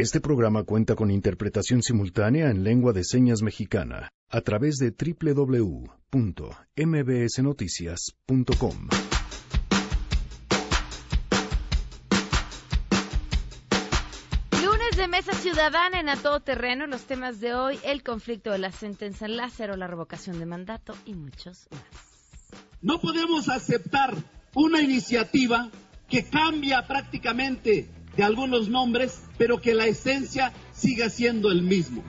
Este programa cuenta con interpretación simultánea en lengua de señas mexicana a través de www.mbsnoticias.com. Lunes de Mesa Ciudadana en A Todo Terreno, los temas de hoy, el conflicto de la sentencia en Lázaro, la revocación de mandato y muchos más. No podemos aceptar una iniciativa que cambia prácticamente de algunos nombres, pero que la esencia siga siendo el mismo.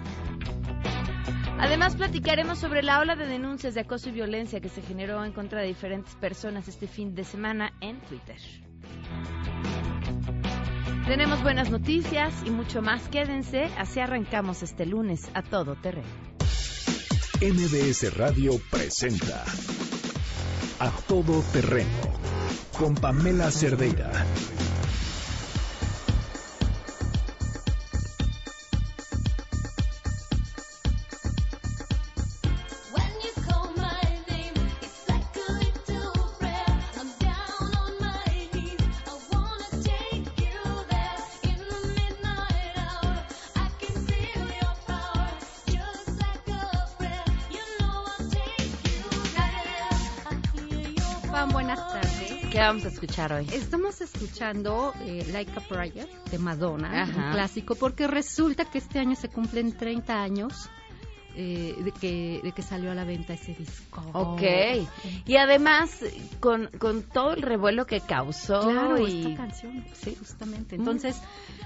Además, platicaremos sobre la ola de denuncias de acoso y violencia que se generó en contra de diferentes personas este fin de semana en Twitter. Tenemos buenas noticias y mucho más. Quédense, así arrancamos este lunes a todo terreno. MBS Radio presenta A Todo Terreno con Pamela Cerdeira. Escuchar hoy? Estamos escuchando eh, Like a Prayer de Madonna, Ajá. un clásico, porque resulta que este año se cumplen 30 años eh, de, que, de que salió a la venta ese disco. Ok. Y además, con, con todo el revuelo que causó Claro, y... esta canción, sí, justamente. Entonces,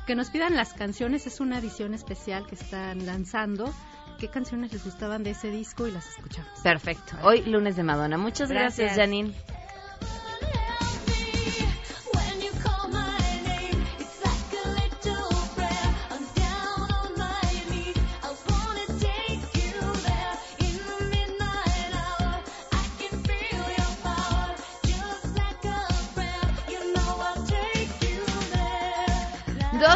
que nos pidan las canciones es una edición especial que están lanzando. ¿Qué canciones les gustaban de ese disco? Y las escuchamos. Perfecto. Hoy lunes de Madonna. Muchas gracias, Gracias. Janine.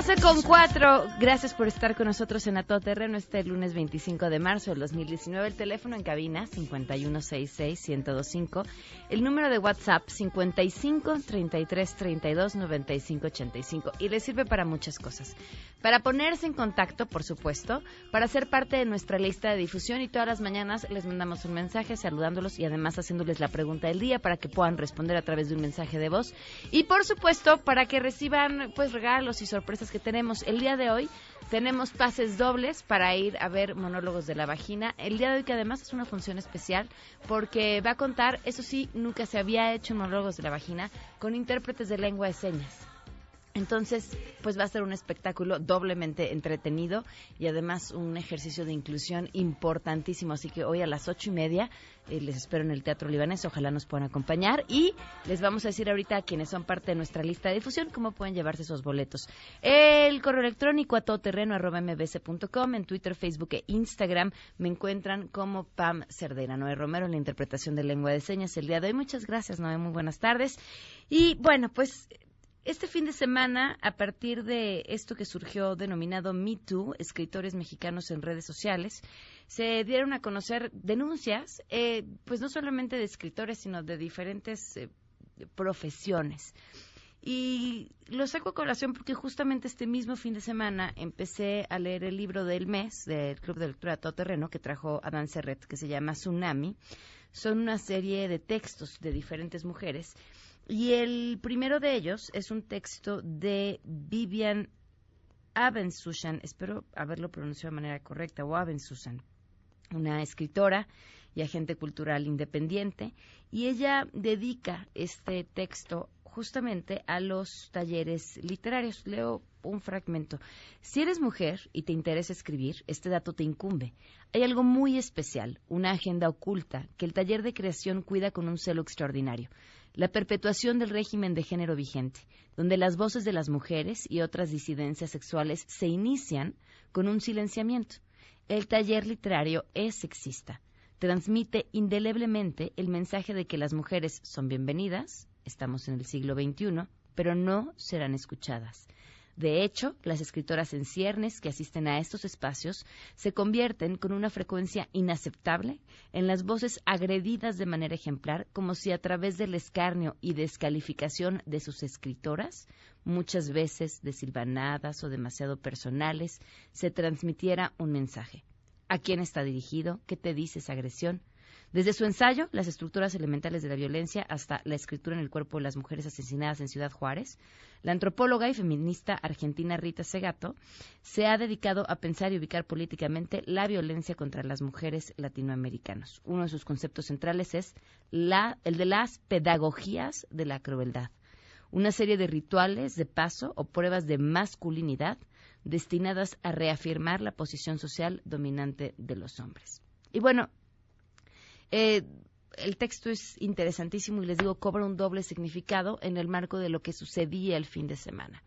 12 con 4. Gracias por estar con nosotros en A Todo Terreno este lunes 25 de marzo del 2019. El teléfono en cabina 5166-1025. El número de WhatsApp 55 33 32 95 85. Y le sirve para muchas cosas. Para ponerse en contacto, por supuesto, para ser parte de nuestra lista de difusión y todas las mañanas les mandamos un mensaje saludándolos y además haciéndoles la pregunta del día para que puedan responder a través de un mensaje de voz. Y por supuesto, para que reciban pues regalos y sorpresas que tenemos. El día de hoy tenemos pases dobles para ir a ver monólogos de la vagina. El día de hoy que además es una función especial porque va a contar, eso sí, nunca se había hecho monólogos de la vagina con intérpretes de lengua de señas. Entonces, pues va a ser un espectáculo doblemente entretenido y además un ejercicio de inclusión importantísimo. Así que hoy a las ocho y media eh, les espero en el Teatro Libanés. Ojalá nos puedan acompañar y les vamos a decir ahorita a quienes son parte de nuestra lista de difusión cómo pueden llevarse esos boletos. El correo electrónico a todoterreno arroba mbs.com, en Twitter, Facebook e Instagram me encuentran como Pam Cerdera. Noé Romero en la interpretación de lengua de señas el día de hoy. Muchas gracias, Noé. Muy buenas tardes. Y bueno, pues este fin de semana, a partir de esto que surgió denominado Me Too, escritores mexicanos en redes sociales, se dieron a conocer denuncias, eh, pues no solamente de escritores, sino de diferentes eh, profesiones. Y lo saco a colación porque justamente este mismo fin de semana empecé a leer el libro del mes del Club de Lectura Todoterreno que trajo Adán Serret, que se llama Tsunami. Son una serie de textos de diferentes mujeres. Y el primero de ellos es un texto de Vivian Abensusan, espero haberlo pronunciado de manera correcta, o Abensusan, una escritora y agente cultural independiente, y ella dedica este texto justamente a los talleres literarios. Leo un fragmento. Si eres mujer y te interesa escribir, este dato te incumbe. Hay algo muy especial, una agenda oculta, que el taller de creación cuida con un celo extraordinario. La perpetuación del régimen de género vigente, donde las voces de las mujeres y otras disidencias sexuales se inician con un silenciamiento. El taller literario es sexista. Transmite indeleblemente el mensaje de que las mujeres son bienvenidas, estamos en el siglo XXI, pero no serán escuchadas. De hecho, las escritoras en ciernes que asisten a estos espacios se convierten con una frecuencia inaceptable en las voces agredidas de manera ejemplar, como si a través del escarnio y descalificación de sus escritoras, muchas veces desilvanadas o demasiado personales, se transmitiera un mensaje. ¿A quién está dirigido? ¿Qué te dice esa agresión? Desde su ensayo, Las estructuras elementales de la violencia, hasta la escritura en el cuerpo de las mujeres asesinadas en Ciudad Juárez, la antropóloga y feminista argentina Rita Segato se ha dedicado a pensar y ubicar políticamente la violencia contra las mujeres latinoamericanas. Uno de sus conceptos centrales es la, el de las pedagogías de la crueldad, una serie de rituales de paso o pruebas de masculinidad destinadas a reafirmar la posición social dominante de los hombres. Y bueno, eh, el texto es interesantísimo y les digo, cobra un doble significado en el marco de lo que sucedía el fin de semana.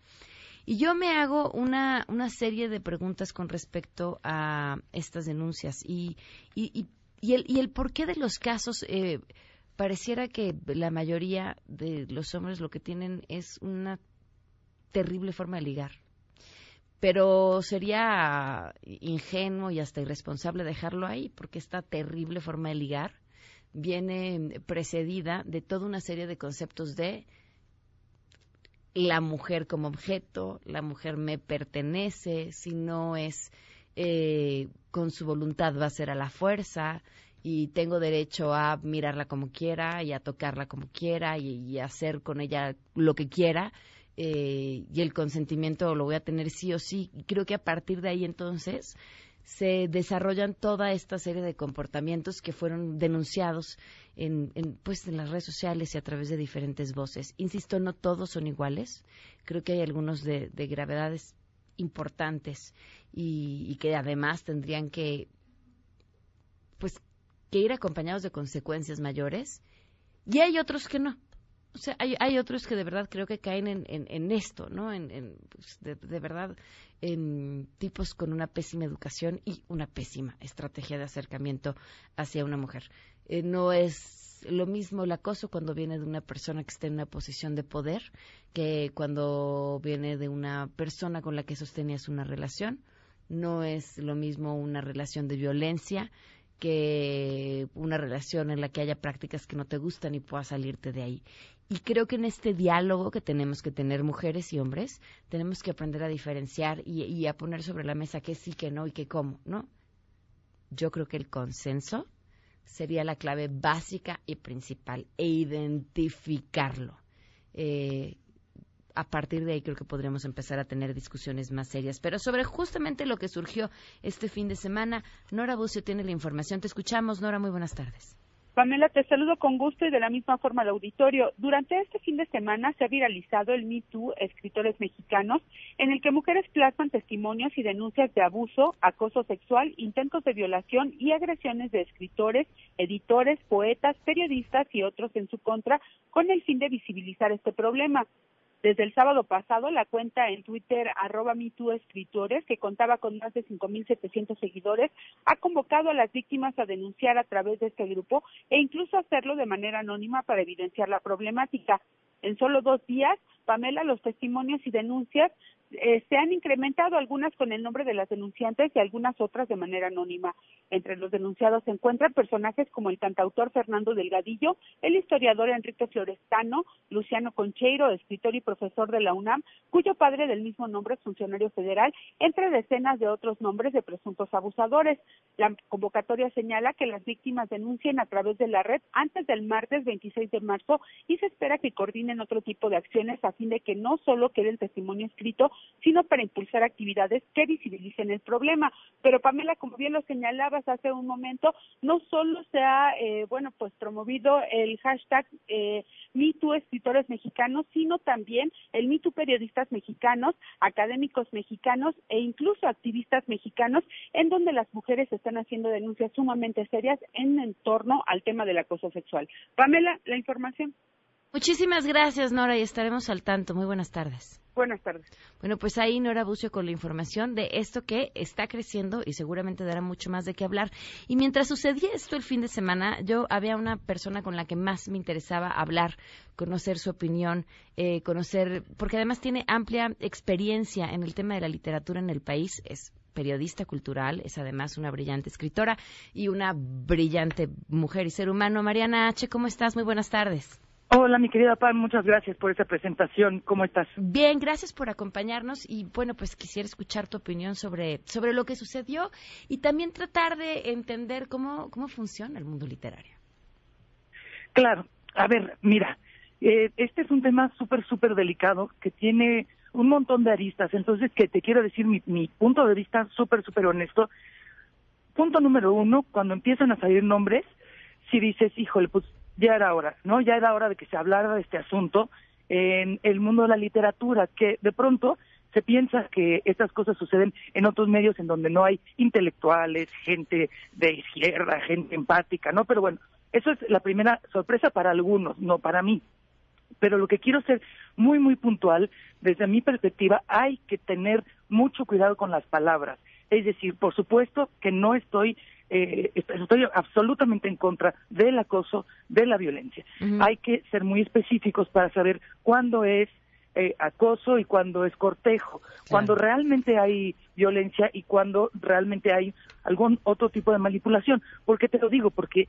Y yo me hago una, una serie de preguntas con respecto a estas denuncias y, y, y, y el, el porqué de los casos. Eh, pareciera que la mayoría de los hombres lo que tienen es una terrible forma de ligar. Pero sería ingenuo y hasta irresponsable dejarlo ahí, porque esta terrible forma de ligar viene precedida de toda una serie de conceptos de la mujer como objeto, la mujer me pertenece, si no es eh, con su voluntad va a ser a la fuerza y tengo derecho a mirarla como quiera y a tocarla como quiera y, y hacer con ella lo que quiera eh, y el consentimiento lo voy a tener sí o sí. Creo que a partir de ahí entonces se desarrollan toda esta serie de comportamientos que fueron denunciados en, en, pues, en las redes sociales y a través de diferentes voces. Insisto, no todos son iguales. Creo que hay algunos de, de gravedades importantes y, y que además tendrían que pues que ir acompañados de consecuencias mayores y hay otros que no. O sea, hay, hay otros que de verdad creo que caen en, en, en esto, ¿no? En, en, pues, de, verdad, en tipos con una pésima educación y una pésima estrategia de acercamiento hacia una mujer. Eh, no es lo mismo el acoso cuando viene de una persona que está en una posición de poder que cuando viene de una persona con la que sostenías una relación. No es lo mismo una relación de violencia que una relación en la que haya prácticas que no te gustan y puedas salirte de ahí. Y creo que en este diálogo que tenemos que tener mujeres y hombres, tenemos que aprender a diferenciar y, a poner sobre la mesa qué sí, qué no y qué cómo, ¿no? Yo creo que el consenso sería la clave básica y principal e identificarlo. Eh, a partir de ahí creo que podremos empezar a tener discusiones más serias. Pero sobre justamente lo que surgió este fin de semana, Nora Bucio tiene la información. Te escuchamos, Nora, muy buenas tardes. Pamela, te saludo con gusto y de la misma forma al auditorio. Durante este fin de semana se ha viralizado el Me Too Escritores Mexicanos, en el que mujeres plasman testimonios y denuncias de abuso, acoso sexual, intentos de violación y agresiones de escritores, editores, poetas, periodistas y otros en su contra, con el fin de visibilizar este problema. Desde el sábado pasado, la cuenta en Twitter, arroba Escritores, que contaba con más de 5.700 seguidores, ha convocado a las víctimas a denunciar a través de este grupo e incluso hacerlo de manera anónima para evidenciar la problemática. En solo dos días, Pamela, los testimonios y denuncias eh, se han incrementado, algunas con el nombre de las denunciantes y algunas otras de manera anónima. Entre los denunciados se encuentran personajes como el cantautor Fernando Delgadillo, el historiador Enrique Florestano, Luciano Concheiro, escritor y profesor de la UNAM, cuyo padre del mismo nombre es funcionario federal, entre decenas de otros nombres de presuntos abusadores. La convocatoria señala que las víctimas denuncien a través de la red antes del martes 26 de marzo y se espera que coordinen otro tipo de acciones a fin de que no solo quede el testimonio escrito, sino para impulsar actividades que visibilicen el problema. Pero Pamela, como bien lo señalabas hace un momento, no solo se ha, eh, bueno, pues promovido el hashtag eh, MeToo escritores mexicanos, sino también el MeToo periodistas mexicanos, académicos mexicanos e incluso activistas mexicanos, en donde las mujeres están haciendo denuncias sumamente serias en, torno al tema del acoso sexual. Pamela, la información. Muchísimas gracias, Nora, y estaremos al tanto. Muy buenas tardes. Buenas tardes. Bueno, pues ahí Nora Bucio con la información de esto que está creciendo y seguramente dará mucho más de qué hablar. Y mientras sucedía esto el fin de semana, yo había una persona con la que más me interesaba hablar, conocer su opinión, eh, conocer, porque además tiene amplia experiencia en el tema de la literatura en el país, es periodista cultural, es además una brillante escritora y una brillante mujer y ser humano. Mariana H., ¿cómo estás? Muy buenas tardes. Hola, mi querida Pam, muchas gracias por esa presentación. ¿Cómo estás? Bien, gracias por acompañarnos y bueno, pues quisiera escuchar tu opinión sobre, sobre lo que sucedió y también tratar de entender cómo, cómo funciona el mundo literario. Claro, a ver, mira, eh, este es un tema súper, súper delicado que tiene un montón de aristas, entonces que te quiero decir mi, mi punto de vista súper, súper honesto. Punto número uno, cuando empiezan a salir nombres, si dices, híjole, pues ya era hora, ¿no? Ya era hora de que se hablara de este asunto en el mundo de la literatura, que de pronto se piensa que estas cosas suceden en otros medios en donde no hay intelectuales, gente de izquierda, gente empática, ¿no? Pero bueno, eso es la primera sorpresa para algunos, no para mí. Pero lo que quiero ser muy, muy puntual, desde mi perspectiva, hay que tener mucho cuidado con las palabras. Es decir, por supuesto que no estoy, eh, estoy absolutamente en contra del acoso, de la violencia. Hay que ser muy específicos para saber cuándo es eh, acoso y cuándo es cortejo, cuando realmente hay violencia y cuando realmente hay algún otro tipo de manipulación. ¿Por qué te lo digo? Porque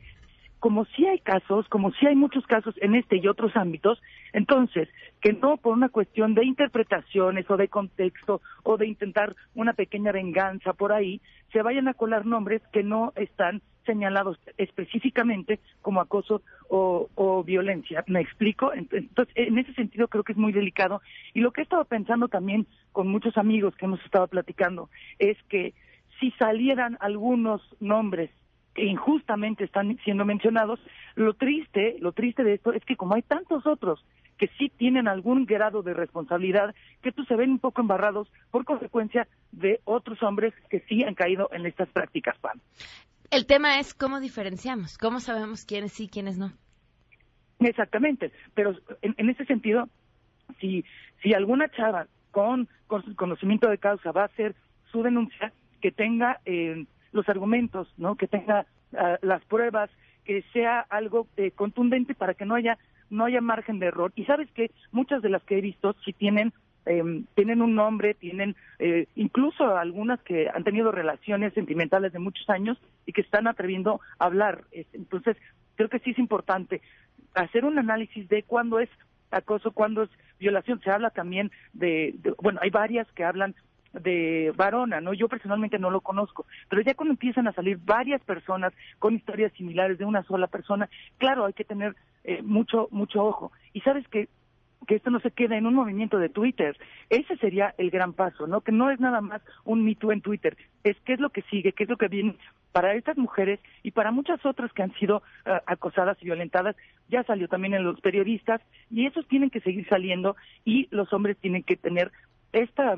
como sí hay casos, como sí hay muchos casos en este y otros ámbitos, entonces, que no por una cuestión de interpretaciones o de contexto o de intentar una pequeña venganza por ahí, se vayan a colar nombres que no están señalados específicamente como acoso o, violencia. ¿Me explico? Ent- Entonces, en ese sentido creo que es muy delicado. Y lo que he estado pensando también con muchos amigos que hemos estado platicando es que si salieran algunos nombres que injustamente están siendo mencionados, lo triste, lo triste de esto es que como hay tantos otros que sí tienen algún grado de responsabilidad, que estos se ven un poco embarrados por consecuencia de otros hombres que sí han caído en estas prácticas, Pam. El tema es cómo diferenciamos, cómo sabemos quiénes sí, quiénes no. Exactamente, pero en, en ese sentido, si, si alguna chava con, con conocimiento de causa va a hacer su denuncia, que tenga eh, los argumentos, ¿no? que tenga ah, las pruebas, que sea algo eh, contundente para que no haya no haya margen de error. Y sabes que muchas de las que he visto sí tienen eh, tienen un nombre, tienen eh, incluso algunas que han tenido relaciones sentimentales de muchos años y que están atreviendo a hablar. Es- Entonces, creo que sí es importante hacer un análisis de cuándo es acoso, cuándo es violación. Se habla también de- bueno, hay varias que hablan de varona, ¿no? Yo personalmente no lo conozco, pero ya cuando empiezan a salir varias personas con historias similares de una sola persona, claro, hay que tener eh, mucho mucho ojo. Y sabes que que esto no se quede en un movimiento de Twitter. Ese sería el gran paso, ¿no? Que no es nada más un Me Too en Twitter, es qué es lo que sigue, qué es lo que viene para estas mujeres y para muchas otras que han sido eh, acosadas y violentadas. Ya salió también en los periodistas y esos tienen que seguir saliendo y los hombres tienen que tener esta...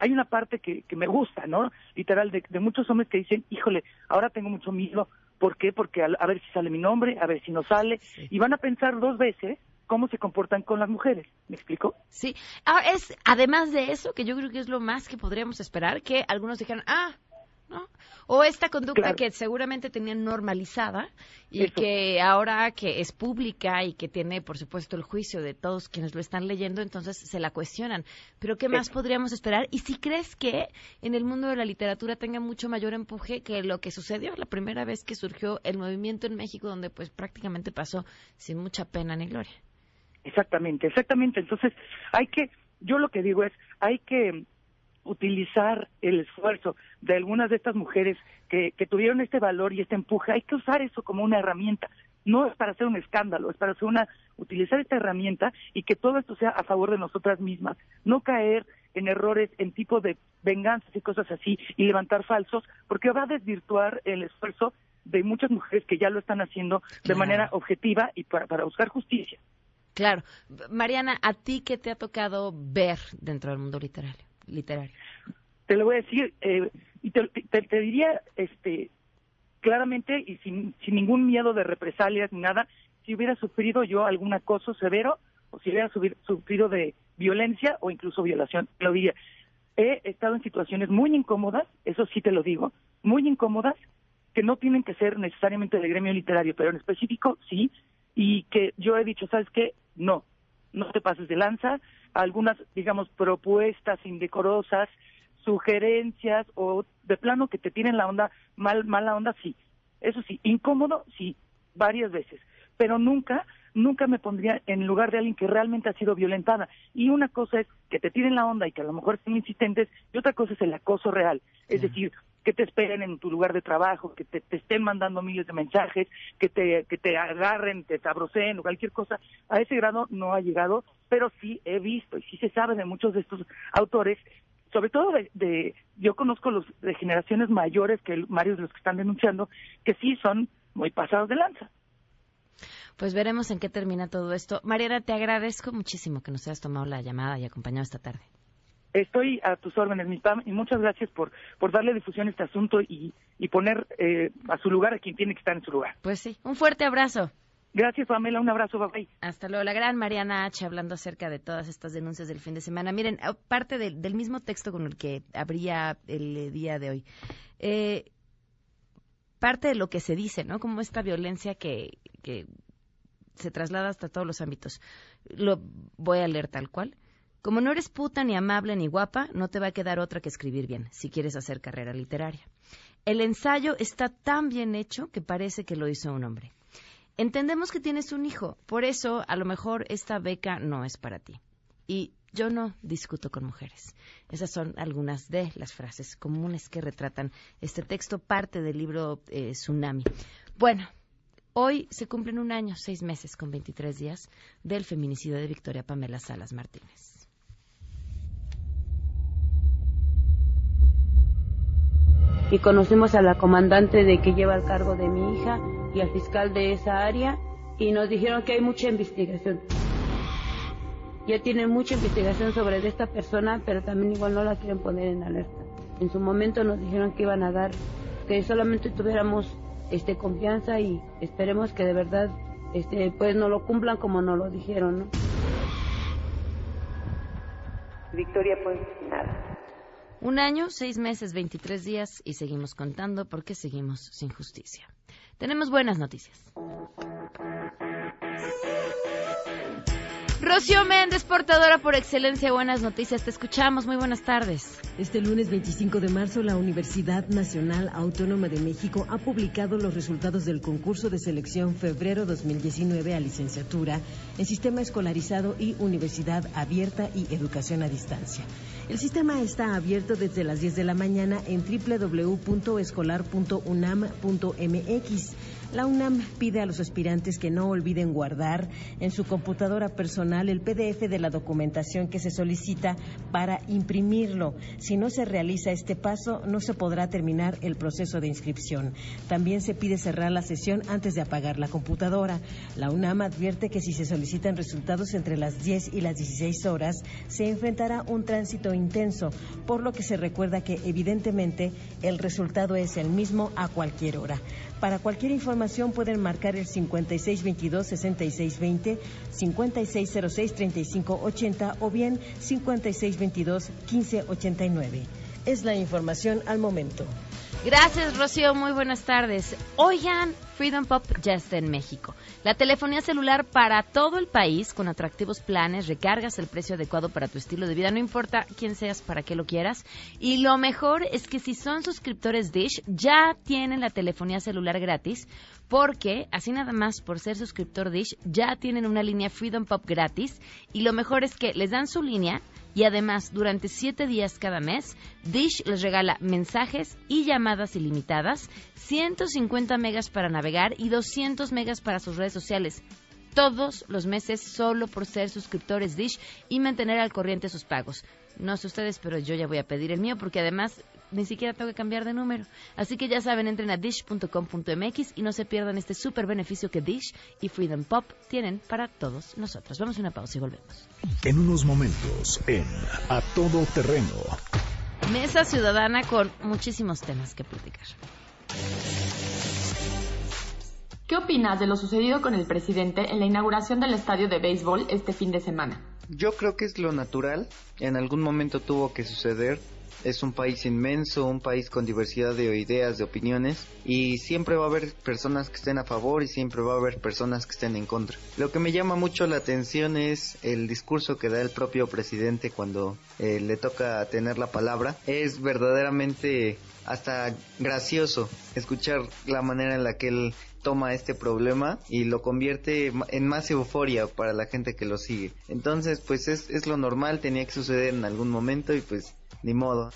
Hay una parte que, que me gusta, ¿no? Literal, de, de muchos hombres que dicen, híjole, ahora tengo mucho miedo. ¿Por qué? Porque a, a ver si sale mi nombre, a ver si no sale. Y van a pensar dos veces cómo se comportan con las mujeres. ¿Me explico? Sí. Ahora es, además de eso, que yo creo que es lo más que podríamos esperar, que algunos dijeran, ah, ¿no? O esta conducta Claro. que seguramente tenían normalizada y Eso. que ahora que es pública y que tiene, por supuesto, el juicio de todos quienes lo están leyendo, entonces se la cuestionan. Pero ¿qué más Eso. podríamos esperar? Y si crees que en el mundo de la literatura tenga mucho mayor empuje que lo que sucedió la primera vez que surgió el movimiento en México, donde pues prácticamente pasó sin mucha pena ni gloria. Exactamente, exactamente. Entonces, hay que, yo lo que digo es, hay que utilizar el esfuerzo de algunas de estas mujeres que, que tuvieron este valor y este empuje, hay que usar eso como una herramienta. No es para hacer un escándalo, es para hacer una, utilizar esta herramienta y que todo esto sea a favor de nosotras mismas. No caer en errores, en tipo de venganzas y cosas así y levantar falsos, porque va a desvirtuar el esfuerzo de muchas mujeres que ya lo están haciendo de manera objetiva y para, para buscar justicia. Claro. Mariana, ¿a ti qué te ha tocado ver dentro del mundo literario? Literario? te lo voy a decir eh, y te, te- te diría este claramente y sin, sin ningún miedo de represalias ni nada si hubiera sufrido yo algún acoso severo o si hubiera sufrido de violencia o incluso violación lo diría he estado en situaciones muy incómodas eso sí te lo digo muy incómodas que no tienen que ser necesariamente del gremio literario pero en específico sí y que yo he dicho sabes qué no no te pases de lanza, algunas, digamos, propuestas indecorosas, sugerencias o de plano que te tienen la onda, mal, mala onda, sí. Eso sí, incómodo, sí, varias veces, pero nunca nunca me pondría en lugar de alguien que realmente ha sido violentada. Y una cosa es que te tiren la onda y que a lo mejor estén insistentes, y otra cosa es el acoso real. Es decir, que te esperen en tu lugar de trabajo, que te, estén mandando miles de mensajes, que te, que te agarren, te sabroseen o cualquier cosa. A ese grado no ha llegado, pero sí he visto y sí se sabe de muchos de estos autores sobre todo de, de- yo conozco los de generaciones mayores que varios de los que están denunciando que sí son muy pasados de lanza. Pues veremos en qué termina todo esto. Mariana, te agradezco muchísimo que nos hayas tomado la llamada y acompañado esta tarde. Estoy a tus órdenes, mi Pam, y muchas gracias por, por darle difusión a este asunto y, y poner eh, a su lugar a quien tiene que estar en su lugar. Pues sí, un fuerte abrazo. Gracias, Pamela, un abrazo, bye bye. Hasta luego. La gran Mariana H. hablando acerca de todas estas denuncias del fin de semana. Miren, a- parte del- del mismo texto con el que abría el eh, día de hoy. Eh, parte de lo que se dice, ¿no? Como esta violencia que, que se traslada hasta todos los ámbitos. Lo voy a leer tal cual. Como no eres puta, ni amable, ni guapa, no te va a quedar otra que escribir bien, si quieres hacer carrera literaria. El ensayo está tan bien hecho que parece que lo hizo un hombre. Entendemos que tienes un hijo, por eso a lo mejor esta beca no es para ti. Y yo no discuto con mujeres. Esas son algunas de las frases comunes que retratan este texto, parte del libro eh, Tsunami. Bueno, hoy se cumplen un año, seis meses con 23 días del feminicidio de Victoria Pamela Salas Martínez. Y conocimos a la comandante de que lleva el cargo de mi hija y al fiscal de esa área y nos dijeron que hay mucha investigación. Ya tienen mucha investigación sobre esta persona, pero también igual no la quieren poner en alerta. En su momento nos dijeron que iban a dar, que solamente tuviéramos este confianza y esperemos que de verdad este pues no lo cumplan como nos lo dijeron. Victoria, pues nada. Un año, seis meses, 23 días y seguimos contando porque seguimos sin justicia. Tenemos buenas noticias. Rocío Méndez, portadora por excelencia, buenas noticias. Te escuchamos. Muy buenas tardes. Este lunes 25 de marzo, la Universidad Nacional Autónoma de México ha publicado los resultados del concurso de selección febrero 2019 a licenciatura en Sistema Escolarizado y Universidad Abierta y Educación a Distancia. El sistema está abierto desde las 10 de la mañana en www.escolar.unam.mx. La UNAM pide a los aspirantes que no olviden guardar en su computadora personal el PDF de la documentación que se solicita para imprimirlo. Si no se realiza este paso, no se podrá terminar el proceso de inscripción. También se pide cerrar la sesión antes de apagar la computadora. La UNAM advierte que si se solicitan resultados entre las 10 y las 16 horas, se enfrentará un tránsito intenso, por lo que se recuerda que evidentemente el resultado es el mismo a cualquier hora. Para cualquier información pueden marcar el 5622-6620, 5606-3580 o bien 5622-1589. Es la información al momento. Gracias, Rocío. Muy buenas tardes. Oigan, Freedom Pop ya está en México. La telefonía celular para todo el país, con atractivos planes, recargas el precio adecuado para tu estilo de vida, no importa quién seas, para qué lo quieras. Y lo mejor es que si son suscriptores Dish, ya tienen la telefonía celular gratis, porque así nada más por ser suscriptor Dish, ya tienen una línea Freedom Pop gratis. Y lo mejor es que les dan su línea y además, durante siete días cada mes, Dish les regala mensajes y llamadas ilimitadas, 150 megas para navegar y 200 megas para sus redes sociales. Todos los meses solo por ser suscriptores Dish y mantener al corriente sus pagos. No sé ustedes, pero yo ya voy a pedir el mío porque además ni siquiera tengo que cambiar de número. Así que ya saben, entren a dish.com.mx y no se pierdan este súper beneficio que Dish y Freedom Pop tienen para todos nosotros. Vamos a una pausa y volvemos. En unos momentos, en A Todo Terreno. Mesa Ciudadana con muchísimos temas que platicar. ¿Qué opinas de lo sucedido con el presidente en la inauguración del estadio de béisbol este fin de semana? Yo creo que es lo natural. En algún momento tuvo que suceder. es un país inmenso, un país con diversidad de ideas, de opiniones y siempre va a haber personas que estén a favor y siempre va a haber personas que estén en contra. Lo que me llama mucho la atención es el discurso que da el propio presidente cuando eh, le toca tener la palabra. Es verdaderamente hasta gracioso escuchar la manera en la que él toma este problema y lo convierte en más euforia para la gente que lo sigue. Entonces, pues es, es lo normal, tenía que suceder en algún momento y pues ni modo.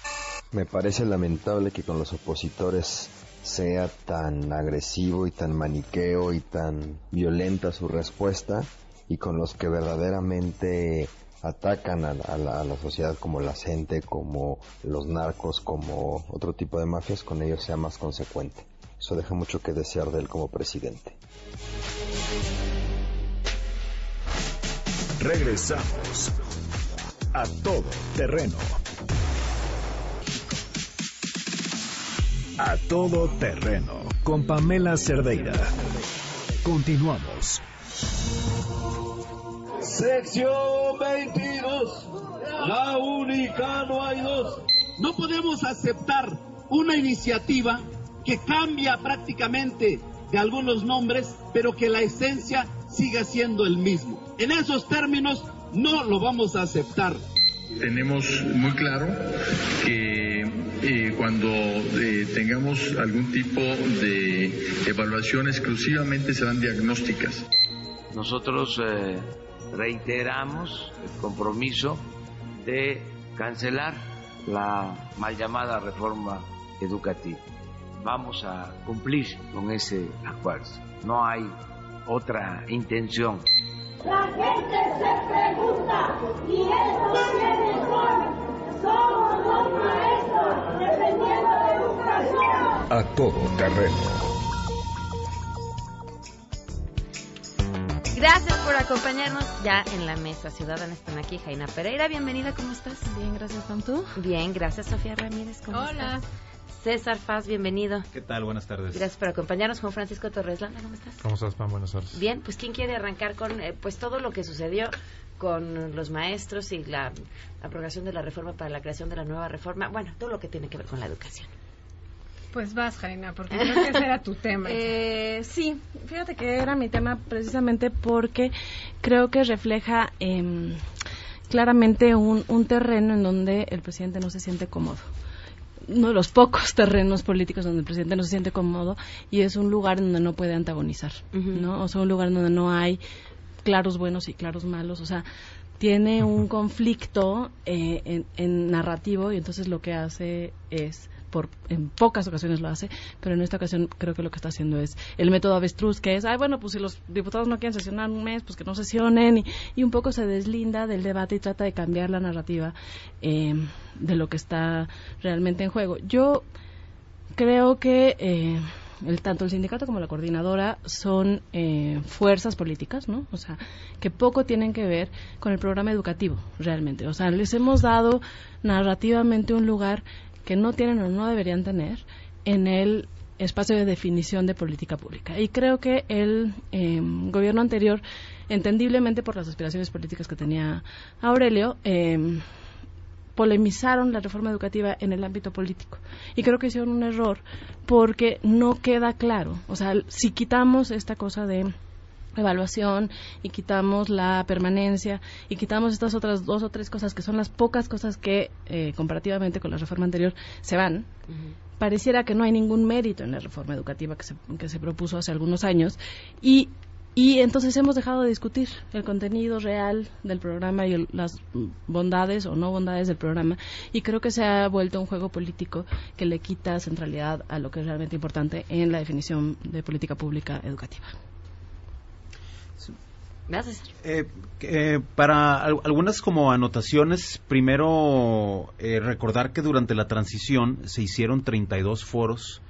Me parece lamentable que con los opositores sea tan agresivo y tan maniqueo y tan violenta su respuesta y con los que verdaderamente atacan a la- a la sociedad como la gente, como los narcos, como otro tipo de mafias, con ellos sea más consecuente. Eso deja mucho que desear de él como presidente. Regresamos a todo terreno. A todo terreno con Pamela Cerdeira. Continuamos. Sección 22. La única, no hay dos. No podemos aceptar una iniciativa que cambia prácticamente de algunos nombres, pero que la esencia siga siendo el mismo. En esos términos no lo vamos a aceptar. Tenemos muy claro que eh, cuando eh, tengamos algún tipo de evaluación exclusivamente serán diagnósticas. Nosotros eh, reiteramos el compromiso de cancelar la mal llamada reforma educativa. Vamos a cumplir con ese acuerdo. No hay otra intención. La gente se pregunta, y esto tiene son, somos los maestros, dependiendo de educación. A todo terreno. Gracias por acompañarnos ya en la mesa ciudadana. Están aquí Jaina Pereira. Bienvenida, ¿cómo estás? Bien, gracias. ¿Tú? Bien, gracias, Sofía Ramírez. ¿Cómo Hola. estás? César Faz, bienvenido. ¿Qué tal? Buenas tardes. Gracias por acompañarnos. Juan Francisco Torres Landa, ¿cómo estás? ¿Cómo estás, Pam? Buenas tardes. Bien, pues ¿quién quiere arrancar con eh, pues todo lo que sucedió con los maestros y la aprobación de la reforma para la creación de la nueva reforma? Bueno, todo lo que tiene que ver con la educación. Pues vas, Jarina, porque creo que ese era tu tema. Eh, sí, fíjate que era mi tema precisamente porque creo que refleja em, claramente un, un terreno en donde el presidente no se siente cómodo. Uno de los pocos terrenos políticos donde el presidente no se siente cómodo y es un lugar en donde no puede antagonizar, ¿no? O sea, un lugar donde no hay claros buenos y claros malos, o sea, tiene un conflicto eh, en, en narrativo y entonces lo que hace es por en pocas ocasiones lo hace, pero en esta ocasión creo que lo que está haciendo es el método avestruz, que es, ay, bueno, pues si los diputados no quieren sesionar un mes, pues que no sesionen, y, y un poco se deslinda del debate y trata de cambiar la narrativa eh, de lo que está realmente en juego. Yo creo que eh, el, tanto el sindicato como la coordinadora son eh, fuerzas políticas, ¿no? O sea, que poco tienen que ver con el programa educativo, realmente. O sea, les hemos dado narrativamente un lugar que no tienen o no deberían tener en el espacio de definición de política pública. Y creo que el eh, gobierno anterior, entendiblemente por las aspiraciones políticas que tenía Aurelio, eh, polemizaron la reforma educativa en el ámbito político. Y creo que hicieron un error porque no queda claro. O sea, si quitamos esta cosa de evaluación y quitamos la permanencia y quitamos estas otras dos o tres cosas que son las pocas cosas que eh, comparativamente con la reforma anterior se van, pareciera que no hay ningún mérito en la reforma educativa que se, que se propuso hace algunos años y y entonces hemos dejado de discutir el contenido real del programa y el- las bondades o no bondades del programa. Y creo que se ha vuelto un juego político que le quita centralidad a lo que es realmente importante en la definición de política pública educativa. Eh, eh, para al- algunas como anotaciones, primero eh, recordar que durante la transición se hicieron 32 foros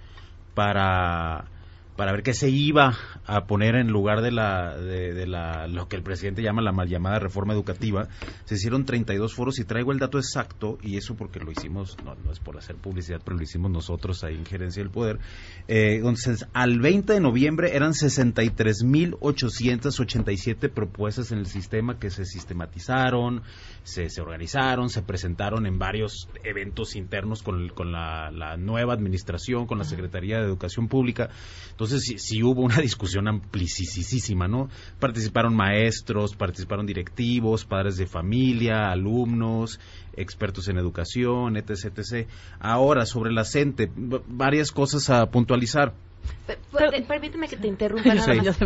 para para ver qué se iba a poner en lugar de la de, la lo que el presidente llama la mal llamada reforma educativa. Se hicieron 32 foros y traigo el dato exacto y eso porque lo hicimos no, no es por hacer publicidad pero lo hicimos nosotros ahí en gerencia del poder. Eh, entonces al 20 de noviembre eran 63.887 propuestas en el sistema que se sistematizaron se, se organizaron se presentaron en varios eventos internos con, con la, la nueva administración con la secretaría de educación pública. entonces sí, sí hubo una discusión amplísima, ¿no? Participaron maestros, participaron directivos, padres de familia, alumnos, expertos en educación, etc, etc. Ahora, sobre la CENTE, v- varias cosas a puntualizar. Per- per- permíteme que te interrumpa nada Sí. más.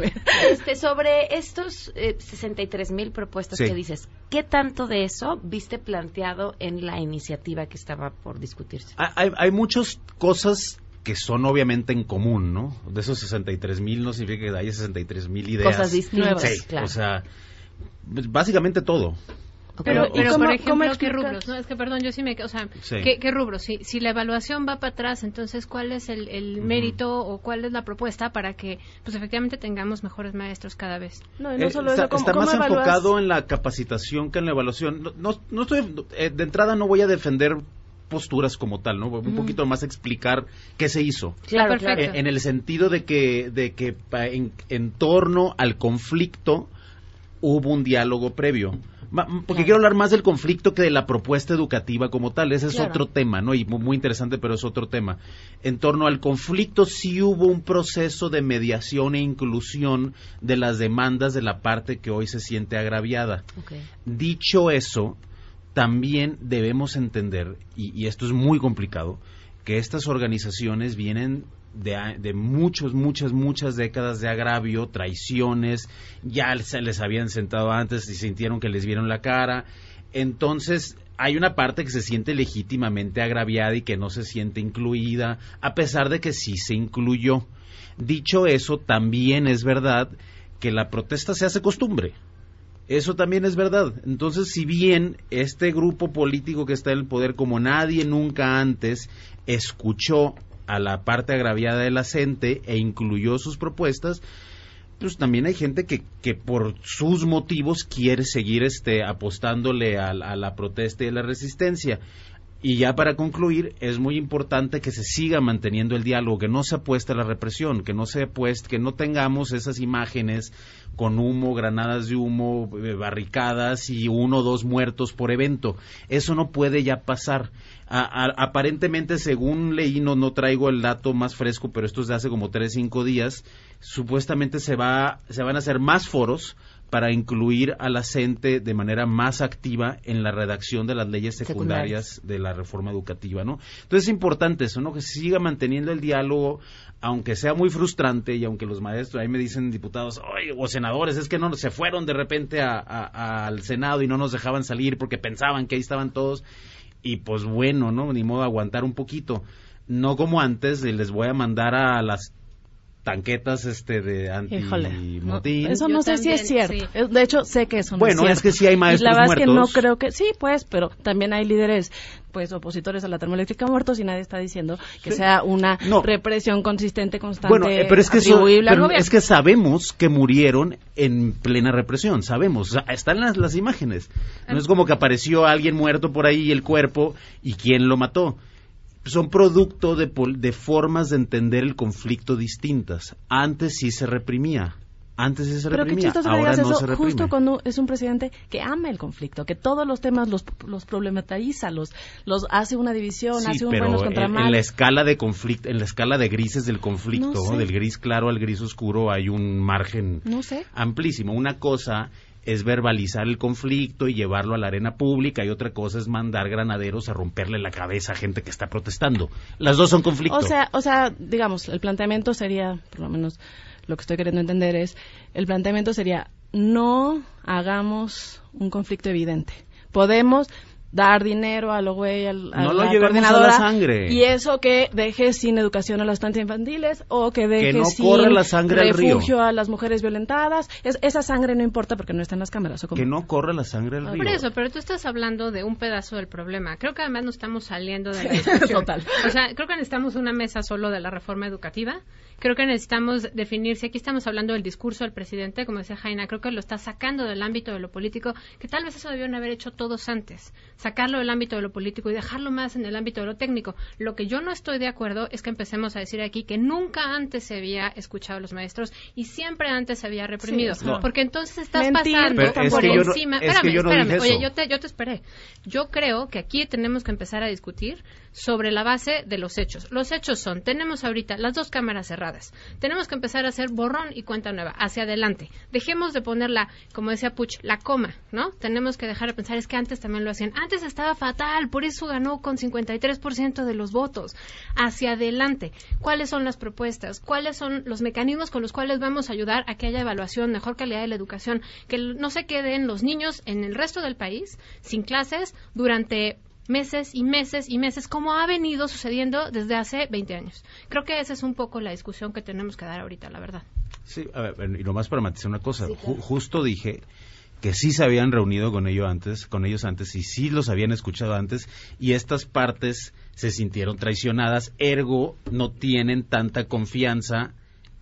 Este, sobre estos eh, 63 mil propuestas Sí. que dices, ¿qué tanto de eso viste planteado en la iniciativa que estaba por discutirse? Hay, hay- hay muchas cosas que son obviamente en común, ¿no? De esos 63 mil no significa que haya 63 mil ideas. Cosas distintas, Sí, claro. o sea, básicamente todo. Pero, ¿Y pero cómo- por ejemplo, cómo ¿qué rubros? No, es que perdón, yo sí me... O sea, Sí. ¿qué, qué rubros? Si, si la evaluación va para atrás, entonces, ¿cuál es el, el mérito o cuál es la propuesta para que, pues, efectivamente tengamos mejores maestros cada vez? No, Eh, está, está más enfocado en la capacitación que en la evaluación. No, no, no estoy, eh, de entrada no voy a defender posturas como tal, ¿no? Un Ujú. poquito más explicar qué se hizo. Claro, Eh, claro. En, el sentido de que, de que en, en torno al conflicto hubo un diálogo previo. Porque quiero hablar más del conflicto que de la propuesta educativa como tal. Ese es Claro. otro tema, ¿no? Y mu- muy interesante, pero es otro tema. En torno al conflicto sí hubo un proceso de mediación e inclusión de las demandas de la parte que hoy se siente agraviada. Dicho eso, también debemos entender, y, esto es muy complicado, que estas organizaciones vienen de, de muchos, muchas, muchas décadas de agravio, traiciones, ya se les habían sentado antes y sintieron que les vieron la cara. Entonces, hay una parte que se siente legítimamente agraviada y que no se siente incluida, a pesar de que sí se incluyó. Dicho eso, también es verdad que la protesta se hace costumbre. Eso también es verdad. Entonces, si bien este grupo político que está en el poder, como nadie nunca antes, escuchó a la parte agraviada de la gente e incluyó sus propuestas, pues también hay gente que, que por sus motivos quiere seguir este apostándole a, a la protesta y a la resistencia. Y ya para concluir, es muy importante que se siga manteniendo el diálogo, que no se apueste a la represión, que no se apueste, que no tengamos esas imágenes con humo, granadas de humo, eh, barricadas y uno o dos muertos por evento. Eso no puede ya pasar. A- aparentemente, según leí, no, no traigo el dato más fresco, pero esto es de hace como tres, cinco días, supuestamente se, va, se van a hacer más foros para incluir a la gente de manera más activa en la redacción de las leyes secundarias de la reforma educativa, ¿no? Entonces es importante eso, ¿no? Que se siga manteniendo el diálogo, aunque sea muy frustrante y aunque los maestros, ahí me dicen diputados, "Oye, o senadores, es que no se fueron de repente a- a- al Senado y no nos dejaban salir porque pensaban que ahí estaban todos y pues bueno, ¿no? Ni modo aguantar un poquito. No como antes, les voy a mandar a las tanquetas este de antimotín. no, eso no Yo sé si es cierto. sí. De hecho, sé que eso no Bueno, es es cierto. que sí hay maestros Y la verdad es que no creo que... Sí, pues, pero también hay líderes pues opositores a la termoeléctrica muertos y nadie está diciendo que Sí. sea una No. represión consistente, constante, Bueno, eh, pero es que eso- pero es sabemos que murieron en plena represión, sabemos, o sea, están las, las imágenes. No es como que apareció alguien muerto por ahí y el cuerpo y quién lo mató. Son producto de, de formas de entender el conflicto distintas. Antes sí se reprimía, antes sí se Pero reprimía, ahora digas no eso se reprime. justo cuando es un presidente que ama el conflicto, que todos los temas los, los problematiza, los, los hace una división, Sí, hace un pero buenos contra en, en la escala de conflicto, en la escala de grises del conflicto, No sé. del gris claro al gris oscuro, hay un margen No sé. amplísimo. Una cosa es verbalizar el conflicto y llevarlo a la arena pública y otra cosa es mandar granaderos a romperle la cabeza a gente que está protestando. Las dos son conflicto. O sea, o sea, digamos, el planteamiento sería, por lo menos lo que estoy queriendo entender es, el planteamiento sería, no hagamos un conflicto evidente. Podemos dar dinero a lo güey, al, a No lo la llevemos a la coordinadora, sangre. y eso que deje sin educación a las estancias infantiles o que deje no sin corra la sangre al río. refugio a las mujeres violentadas. Es- esa sangre no importa porque no está en las cámaras. Que no corra la sangre del río. Por eso, pero tú estás hablando de un pedazo del problema. Creo que además no estamos saliendo de la discusión. Total. O sea, creo que necesitamos una mesa solo de la reforma educativa. Creo que necesitamos definir, si aquí estamos hablando del discurso del presidente, como decía Jaina, creo que lo está sacando del ámbito de lo político, que tal vez eso debieron haber hecho todos antes. Sacarlo del ámbito de lo político y dejarlo más en el ámbito de lo técnico. Lo que yo no estoy de acuerdo es que empecemos a decir aquí que nunca antes se había escuchado a los maestros y siempre antes se había reprimido. Sí, no. Porque entonces estás Mentir, pasando Pero es por que yo no- encima. es que espérame, yo no espérame. dije Oye, eso. yo te, yo te esperé. Yo creo que aquí tenemos que empezar a discutir sobre la base de los hechos. Los hechos son, tenemos ahorita las dos cámaras cerradas. Tenemos que empezar a hacer borrón y cuenta nueva, hacia adelante. Dejemos de poner la, como decía Puch, la coma, ¿no? Tenemos que dejar de pensar, es que antes también lo hacían. Antes estaba fatal, por eso ganó con 53% de los votos. Hacia adelante. ¿Cuáles son las propuestas? ¿Cuáles son los mecanismos con los cuales vamos a ayudar a que haya evaluación, mejor calidad de la educación? Que no se queden los niños en el resto del país sin clases durante meses y meses y meses, como ha venido sucediendo desde hace 20 años. Creo que esa es un poco la discusión que tenemos que dar ahorita, la verdad. Sí, a ver, y nomás para matizar una cosa, ju- justo dije que sí se habían reunido con ellos antes, con ellos antes y sí los habían escuchado antes y estas partes se sintieron traicionadas, ergo no tienen tanta confianza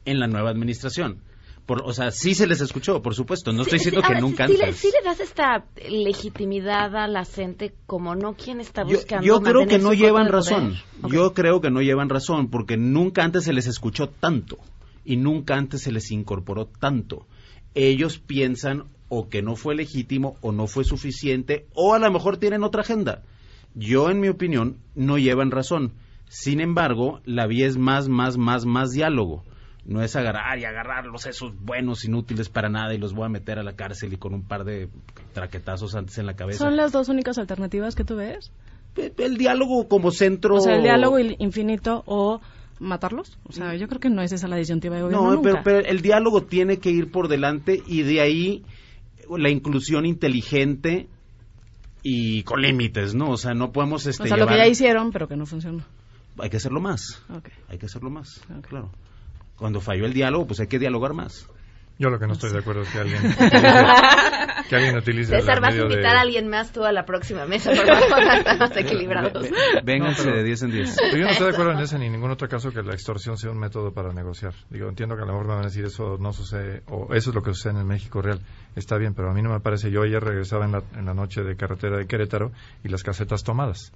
en la nueva administración. Por, o sea, sí se les escuchó, por supuesto. No estoy diciendo sí, que nunca sí antes. sí le das esta legitimidad a la gente como no quien está Yo, buscando yo creo mantener que no llevan razón. Yo creo que no llevan razón porque nunca antes se les escuchó tanto y nunca antes se les incorporó tanto. Ellos piensan o que no fue legítimo o no fue suficiente o a lo mejor tienen otra agenda. Yo, en mi opinión, no llevan razón. Sin embargo, la vía es más, más, más, más diálogo. No es agarrar y agarrarlos esos buenos inútiles para nada y los voy a meter a la cárcel y con un par de traquetazos antes en la cabeza. ¿Son las dos únicas alternativas que tú ves? el diálogo como centro. O sea, el diálogo infinito o matarlos. O sea, yo creo que no es esa la disyuntiva de gobierno No, pero, nunca. pero el diálogo tiene que ir por delante y de ahí la inclusión inteligente y con límites, ¿no? O sea, no podemos este, o sea, lo que ya hicieron, pero que no funcionó. Hay que hacerlo más. Ok. Hay que hacerlo más, claro. Cuando falló el diálogo, pues hay que dialogar más. Yo lo que no estoy de acuerdo es que alguien que alguien utilice César, vas a de- invitar a alguien más tú a la próxima mesa, por favor, estamos equilibrados. Vénganse No, pero- de 10 en 10. Pero yo no estoy de acuerdo en ese ni en ningún otro caso que la extorsión sea un método para negociar. Digo, entiendo que a lo mejor me van a decir eso no sucede, o eso es lo que sucede en el México real. Está bien, pero a mí no me parece. Yo ayer regresaba en la, en la noche de carretera de Querétaro y las casetas tomadas.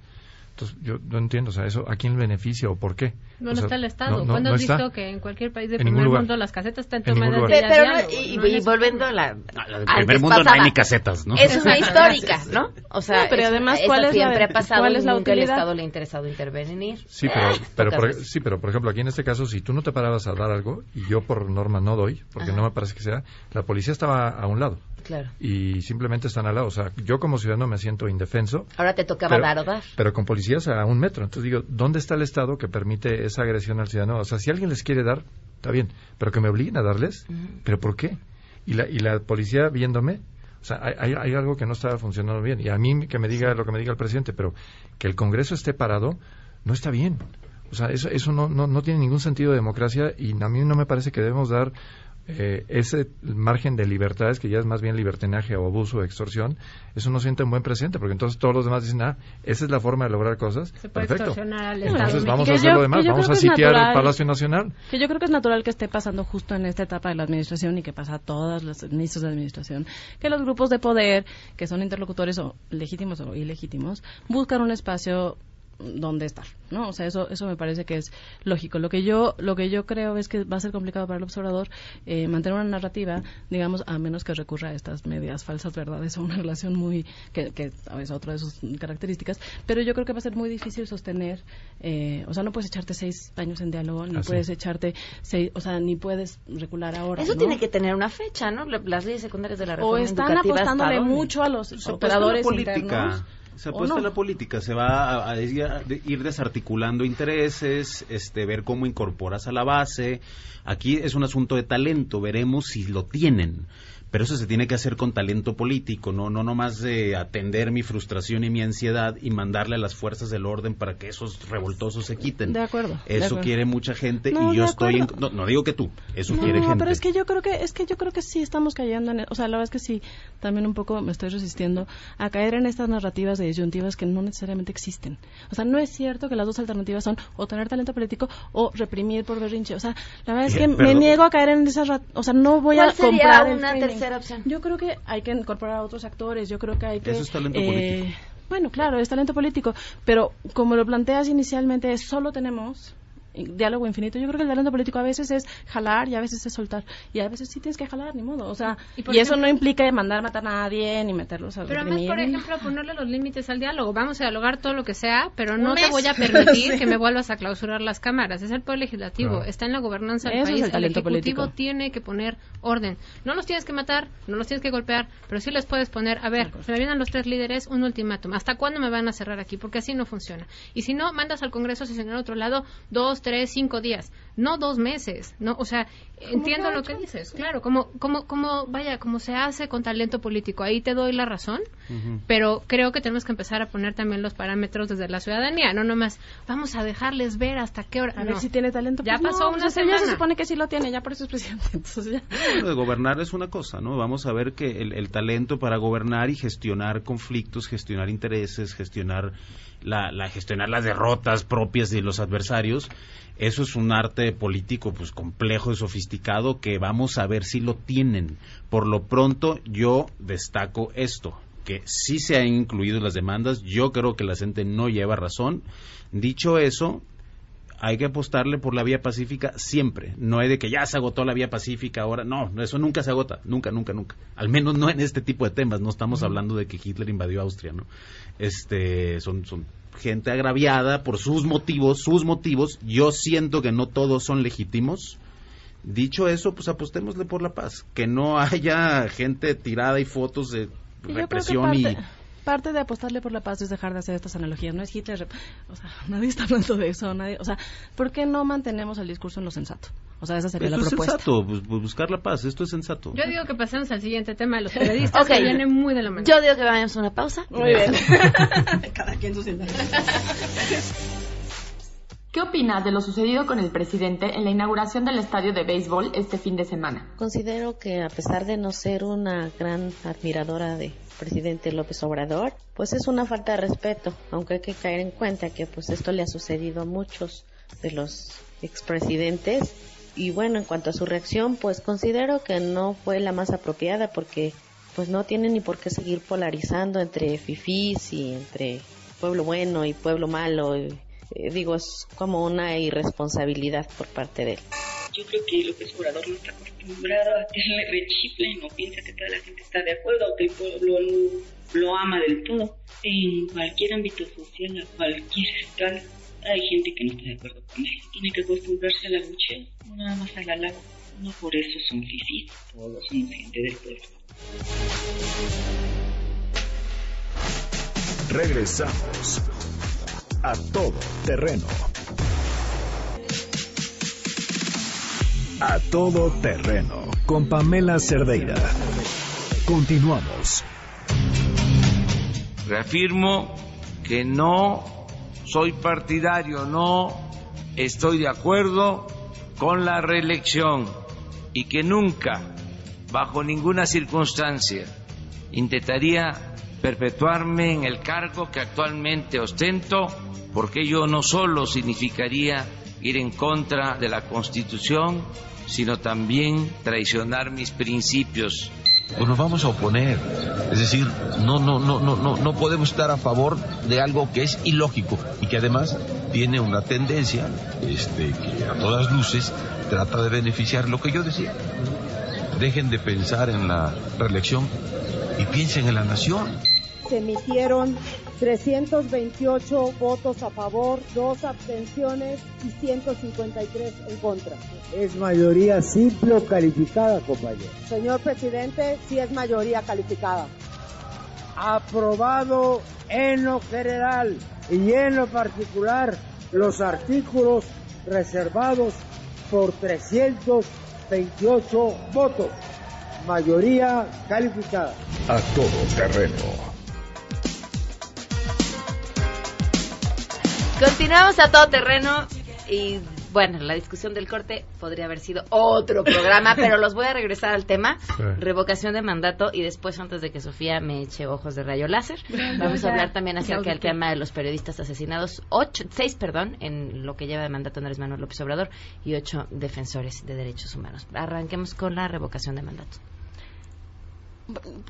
Entonces, yo no entiendo, o sea, eso, ¿a quién beneficia o por qué? ¿Dónde O sea, está el Estado? no- no- ¿Cuándo no has está. visto que en cualquier país del primer lugar. mundo las casetas están En ningún tomadas lugar. de Pe- pero no- y, No y volviendo a la del primer mundo no hay ni casetas, ¿no? Es una histórica, ¿no? O sea, No, pero además, ¿cuál es la- siempre ha pasado cuál es la el? Estado le ha interesado intervenir. Sí, pero, pero pocas por, sí, pero por ejemplo, aquí en este caso, si tú no te parabas a dar algo, y yo por norma no doy, porque Ajá. no me parece que sea, la policía estaba a un lado. Claro. Y simplemente están al lado. O sea, yo como ciudadano me siento indefenso. Ahora te tocaba pero- dar o dar. Pero con policías a un metro. Entonces digo, ¿dónde está el Estado que permite esa agresión al ciudadano? O sea, si alguien les quiere dar, está bien, pero que me obliguen a darles, ¿pero por qué? Y la, y la policía viéndome, o sea, hay, hay- hay algo que no está funcionando bien. Y a mí que me diga lo que me diga el presidente, pero que el Congreso esté parado, no está bien. O sea, eso, eso no, no, no tiene ningún sentido de democracia y a mí no me parece que debemos dar eh, ese margen de libertades, que ya es más bien libertinaje o abuso o extorsión, eso no siente un buen presidente, porque entonces todos los demás dicen, ah, esa es la forma de lograr cosas. Se puede Perfecto. al Entonces vamos a Que hacer yo- lo demás, vamos creo a que es sitiar el natural. Palacio Nacional. Que yo creo que es natural que esté pasando justo en esta etapa de la administración y que pasa a todas las ministros de administración, que los grupos de poder, que son interlocutores o legítimos o ilegítimos, buscan un espacio donde estar, ¿no? O sea, eso eso me parece que es lógico. Lo que yo lo que yo creo es que va a ser complicado para el observador eh, mantener una narrativa, digamos, a menos que recurra a estas medias falsas verdades o una relación muy que, que es otra de sus características. Pero yo creo que va a ser muy difícil sostener, eh, o sea, no puedes echarte seis años en diálogo, ni Así. puedes echarte seis, o sea, ni puedes recular ahora. Eso ¿no? tiene que tener una fecha, ¿no? La- Las leyes secundarias de la o reforma están educativa, apostándole ¿hasta dónde? mucho a los operadores política. internos. Se ¿o apuesta no? la política, se va a, a a- ir desarticulando intereses, este, ver cómo incorporas a la base. Aquí es un asunto de talento, veremos si lo tienen. Pero eso se tiene que hacer con talento político, no no nomás de atender mi frustración y mi ansiedad y mandarle a las fuerzas del orden para que esos revoltosos se quiten. De acuerdo. de Eso acuerdo. quiere mucha gente No, y yo estoy en, no, no digo que tú, eso no, quiere gente. pero es que yo creo que es que yo creo que sí estamos cayendo en, o sea, la verdad es que sí, también un poco me estoy resistiendo a caer en estas narrativas de disyuntivas que no necesariamente existen. O sea, no es cierto que las dos alternativas son o tener talento político o reprimir por berrinche. O sea, la verdad es que me niego a caer en esas, o sea, no voy ¿Cuál a sería comprar el una. Tercera opción? Yo creo que hay que incorporar a otros actores, yo creo que hay que Eso es talento eh, político. Bueno, claro, es talento político, pero como lo planteas inicialmente, solo tenemos diálogo infinito. Yo creo que el talento político a veces es jalar y a veces es soltar. Y a veces sí tienes que jalar, ni modo. O sea, Y eso no implica mandar a matar a nadie ni meterlos a Pero además, por ejemplo, ponerle los límites al diálogo. Vamos a dialogar todo lo que sea, pero no te voy a permitir Sí. que me vuelvas a clausurar las cámaras. Es el poder legislativo, está en la gobernanza del Eso es país. el talento ejecutivo político. tiene que poner orden. No los tienes que matar, no los tienes que golpear, pero sí les puedes poner, a ver, se me vienen los tres líderes, un ultimátum. ¿Hasta cuándo me van a cerrar aquí? Porque así no funciona. Y si no, mandas al Congreso a sesionar a otro lado dos, tres, cinco días, no dos meses. no O sea, entiendo lo que dices, claro, como, como, como, vaya, como se hace con talento político. Ahí te doy la razón pero creo que tenemos que empezar a poner también los parámetros desde la ciudadanía, no nomás vamos a dejarles ver hasta qué hora. A ver si tiene talento. Ya Pues pasó no, una ya se semana. supone que sí lo tiene, ya por eso es presidente. Entonces ya. Lo de gobernar es una cosa, ¿no? Vamos a ver que el, el talento para gobernar y gestionar conflictos, gestionar intereses, gestionar la, la- gestionar las derrotas propias de los adversarios, eso es un arte político pues complejo y sofisticado que vamos a ver si lo tienen. Por lo pronto yo destaco esto, que sí se han incluido las demandas, yo creo que la gente no lleva razón. Dicho eso, hay que apostarle por la vía pacífica siempre. No hay de que ya se agotó la vía pacífica ahora. No, eso nunca se agota. Nunca, nunca, nunca. Al menos no en este tipo de temas. No estamos hablando de que Hitler invadió Austria, ¿no? Este, son, son gente agraviada por sus motivos, sus motivos. Yo siento que no todos son legítimos. Dicho eso, pues apostémosle por la paz. Que no haya gente tirada y fotos de Y represión y... parte, parte de apostarle por la paz es dejar de hacer estas analogías. No es Hitler, o sea, nadie está hablando de eso. Nadie, o sea, ¿por qué no mantenemos el discurso en lo sensato? O sea, esa sería Esto la es propuesta. sensato, pues, pues, buscar la paz, esto es sensato. Yo digo que pasemos al siguiente tema de los periodistas, Ok. que viene muy de la mano. Yo digo que vayamos a una pausa. Muy bien. Cada quien su ¿Qué opinas de lo sucedido con el presidente en la inauguración del estadio de béisbol este fin de semana? Considero que a pesar de no ser una gran admiradora de presidente López Obrador, pues es una falta de respeto, aunque hay que caer en cuenta que pues esto le ha sucedido a muchos de los expresidentes y bueno, en cuanto a su reacción, pues considero que no fue la más apropiada porque pues no tiene ni por qué seguir polarizando entre fifís y entre pueblo bueno y pueblo malo. eh, digo, es como una irresponsabilidad por parte de él. Yo creo que López Obrador no está acostumbrado a que le rechifle y no piensa que toda la gente está de acuerdo o que el pueblo lo, lo ama del todo. En cualquier ámbito social, a cualquier escala, hay gente que no está de acuerdo con él. Tiene que acostumbrarse a la lucha, no nada más al halago. No por eso son fifís, todos somos gente del pueblo. Regresamos a todo terreno. A todo terreno con Pamela Cerdeira. Continuamos. Reafirmo que no soy partidario, no estoy de acuerdo con la reelección y que nunca, bajo ninguna circunstancia, intentaría perpetuarme en el cargo que actualmente ostento, porque ello no solo significaría ir en contra de la Constitución, sino también traicionar mis principios pues nos vamos a oponer. Es decir, no, no, no, no, no, no podemos estar a favor de algo que es ilógico y que además tiene una tendencia, este, que a todas luces trata de beneficiar lo que yo decía. Dejen de pensar en la reelección y piensen en la nación. Se emitieron 328 votos a favor, dos abstenciones y 153 en contra. Es mayoría simple o calificada, compañero. Señor presidente, sí es mayoría calificada. Aprobado en lo general y en lo particular los artículos reservados por 328 votos. mayoría calificada. A todo terreno. Continuamos a todo terreno y bueno, la discusión del corte podría haber sido otro programa, pero los voy a regresar al tema, Sí. revocación de mandato y después antes de que Sofía me eche ojos de rayo láser, vamos a hablar también acerca del tema de los periodistas asesinados, ocho, seis, perdón, en lo que lleva de mandato Andrés Manuel López Obrador y ocho defensores de derechos humanos. Arranquemos con la revocación de mandato.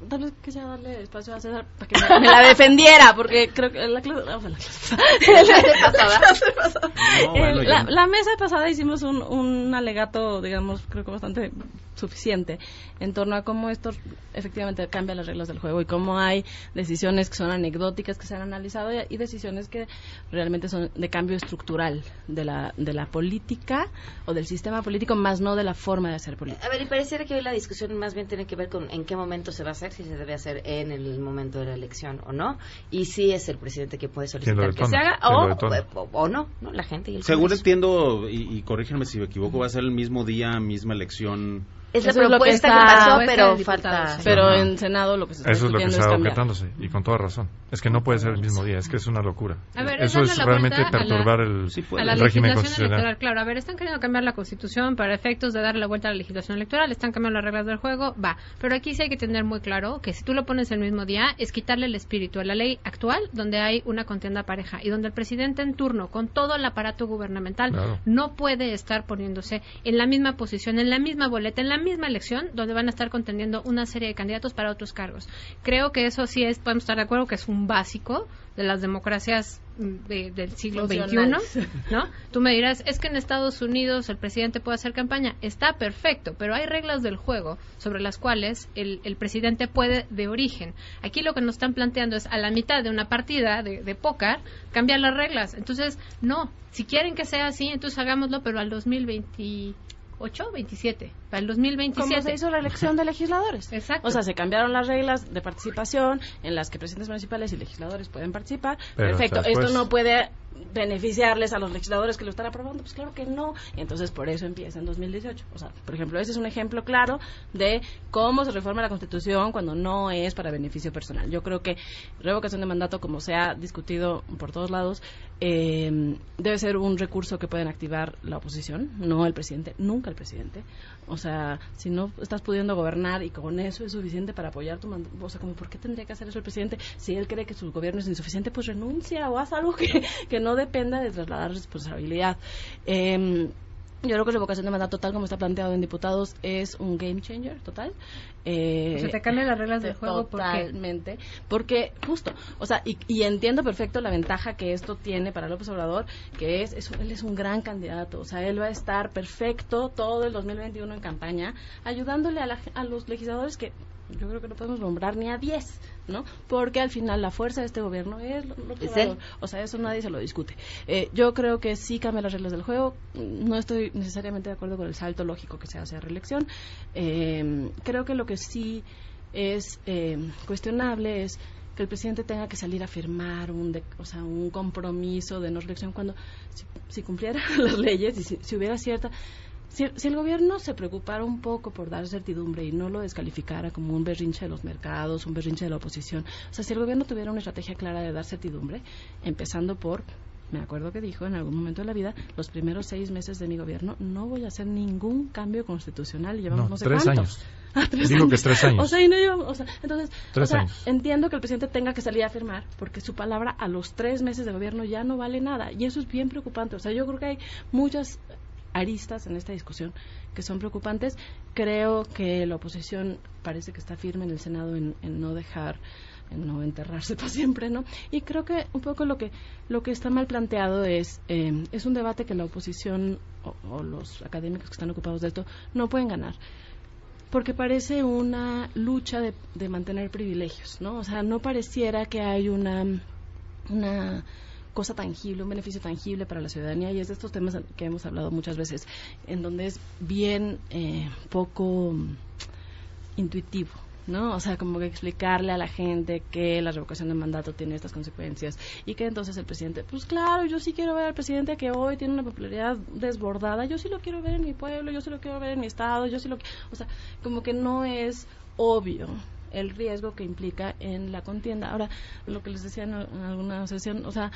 Tal vez quisiera darle espacio a César para que me, me la defendiera, porque creo que la clase, o sea, la clase pasada. La clase pasada. No, bueno, yo la, no. la mesa pasada hicimos un, un alegato, digamos, creo que bastante suficiente en torno a cómo esto efectivamente cambia las reglas del juego y cómo hay decisiones que son anecdóticas que se han analizado y, y decisiones que realmente son de cambio estructural de la, de la política o del sistema político, más no de la forma de hacer política. A ver, y pareciera que hoy la discusión más bien tiene que ver con en qué momento se va a hacer, si se debe hacer en el momento de la elección o no, y si es el presidente que puede ¿Quién solicitar que se haga ¿Quién lo o, o, o no, no, la gente y el Según entiendo, y, y corrígenme si me equivoco, va a ser el mismo día, misma elección. Es la Eso es lo que propuesta que, pasó, pero falta... sí. Pero Ajá. en Senado lo que se está Eso es lo que está objetándose y con toda razón. Es que no puede ser el mismo día, es que es una locura. A ver, es Eso es realmente a la- perturbar el, a la el régimen legislación constitucional. electoral. Claro, a ver, están queriendo cambiar la constitución para efectos de darle la vuelta a la legislación electoral, están cambiando las reglas del juego, va. Pero aquí sí hay que tener muy claro que si tú lo pones el mismo día, es quitarle el espíritu a la ley actual, donde hay una contienda pareja y donde el presidente en turno, con todo el aparato gubernamental, Claro. no puede estar poniéndose en la misma posición, en la misma boleta, en la misma elección, donde van a estar contendiendo una serie de candidatos para otros cargos. Creo que eso sí es, podemos estar de acuerdo que es un básico de las democracias mm, de- del siglo XXI. ¿no? Tú me dirás, es que en Estados Unidos el presidente puede hacer campaña. Está perfecto, pero hay reglas del juego sobre las cuales el, el presidente puede de origen. Aquí lo que nos están planteando es a la mitad de una partida de, de póker cambiar las reglas. Entonces, no, si quieren que sea así, entonces hagámoslo, pero al 2028, 27, para el 2027. Como se hizo la elección de legisladores. Exacto. O sea, se cambiaron las reglas de participación en las que presidentes municipales y legisladores pueden participar. Pero Perfecto. después. Esto no puede beneficiarles a los legisladores que lo están aprobando. Pues claro que no. Y entonces por eso empieza en 2018. O sea, por ejemplo, ese es un ejemplo claro de cómo se reforma la Constitución cuando no es para beneficio personal. Yo creo que revocación de mandato, como se ha discutido por todos lados, eh, debe ser un recurso que pueden activar la oposición, no el presidente, nunca el presidente. O sea, si no estás pudiendo gobernar y con eso es suficiente para apoyar tu mandato, o sea, como ¿por qué tendría que hacer eso el presidente? Si él cree que su gobierno es insuficiente, pues renuncia o haz algo que, que no dependa de trasladar responsabilidad. Eh, yo creo que la revocación de mandato, tal como está planteado en diputados, es un game changer total. Eh, O sea, te cambian las reglas del juego. Totalmente. Porque, justo, o sea, y, y entiendo perfecto la ventaja que esto tiene para López Obrador, que es, es- él es un gran candidato. O sea, él va a estar perfecto todo el 2021 en campaña, ayudándole a, la- a los legisladores que yo creo que no podemos nombrar ni a 10, ¿no? Porque al final la fuerza de este gobierno es Es él. O sea, eso nadie se lo discute. Eh, yo creo que sí cambia las reglas del juego. No estoy necesariamente de acuerdo con el salto lógico que se hace a reelección. Eh, creo que lo que sí es eh, cuestionable es que el presidente tenga que salir a firmar un, de- o sea, un compromiso de no reelección cuando si, si cumpliera las leyes y si, si hubiera cierta si, si el gobierno se preocupara un poco por dar certidumbre y no lo descalificara como un berrinche de los mercados, un berrinche de la oposición, o sea, si el gobierno tuviera una estrategia clara de dar certidumbre, empezando por, me acuerdo que dijo en algún momento de la vida, los primeros seis meses de mi gobierno no voy a hacer ningún cambio constitucional y llevamos No, no, sé tres cuánto. años. Ah, tres Dijo que años. tres años. O sea, y no llevamos- o sea, entonces, Tres o sea, años. entiendo que el presidente tenga que salir a firmar porque su palabra a los tres meses de gobierno ya no vale nada y eso es bien preocupante. O sea, yo creo que hay muchas aristas en esta discusión que son preocupantes. Creo que la oposición parece que está firme en el Senado en, en no dejar en no enterrarse para siempre, ¿no? Y creo que un poco lo que lo que está mal planteado es eh, es un debate que la oposición o, o los académicos que están ocupados de esto no pueden ganar porque parece una lucha de, de mantener privilegios, ¿no? O sea, no pareciera que hay una una cosa tangible, un beneficio tangible para la ciudadanía y es de estos temas que hemos hablado muchas veces, en donde es bien eh, poco mm, intuitivo ¿no? O sea, como que explicarle a la gente que la revocación de mandato tiene estas consecuencias y que entonces el presidente, pues claro, yo sí quiero ver al presidente que hoy tiene una popularidad desbordada, yo sí lo quiero ver en mi pueblo, yo sí lo quiero ver en mi estado, yo sí lo o sea, como que no es obvio el riesgo que implica en la contienda. Ahora, lo que les decía en, alguna sesión, o sea,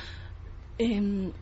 em,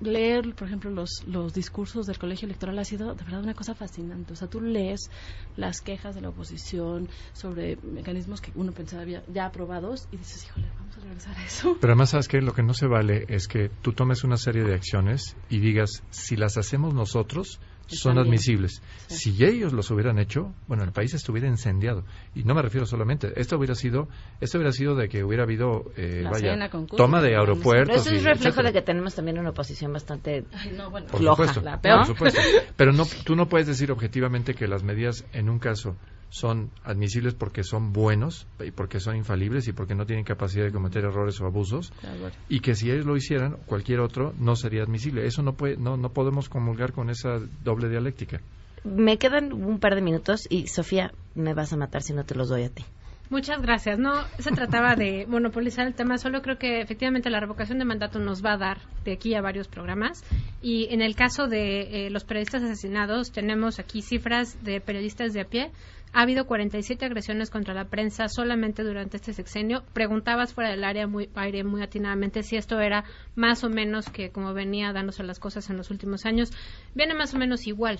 leer, por ejemplo, los, los discursos del colegio electoral ha sido de verdad una cosa fascinante. O sea, tú lees las quejas de la oposición sobre mecanismos que uno pensaba había ya aprobados y dices, híjole, vamos a regresar a eso. Pero además, ¿sabes qué? Lo que no se vale es que tú tomes una serie de acciones y digas, si las hacemos nosotros, son admisibles. Si ellos los hubieran hecho, bueno, el país estuviera incendiado. Y no me refiero solamente, esto hubiera sido, esto hubiera sido de que hubiera habido, eh, La vaya, toma de Pero aeropuertos. eso es y reflejo etcétera. de que tenemos también una oposición bastante Por floja, supuesto, la peor. por supuesto. Pero no, tú no puedes decir objetivamente que las medidas en un caso son admisibles porque son buenos y porque son infalibles y porque no tienen capacidad de cometer errores o abusos y que si ellos lo hicieran cualquier otro no sería admisible. Eso no puede, no, no podemos comulgar con esa doble dialéctica. Me quedan un par de minutos y Sofía, me vas a matar si no te los doy a ti. Muchas gracias. No se trataba de monopolizar el tema, solo creo que efectivamente la revocación de mandato nos va a dar de aquí a varios programas. Y en el caso de eh, los periodistas asesinados, tenemos aquí cifras de periodistas de a pie. Ha habido 47 agresiones contra la prensa solamente durante este sexenio. Preguntabas fuera del área muy, aire muy atinadamente si esto era más o menos que como venía dándose las cosas en los últimos años. Viene más o menos igual.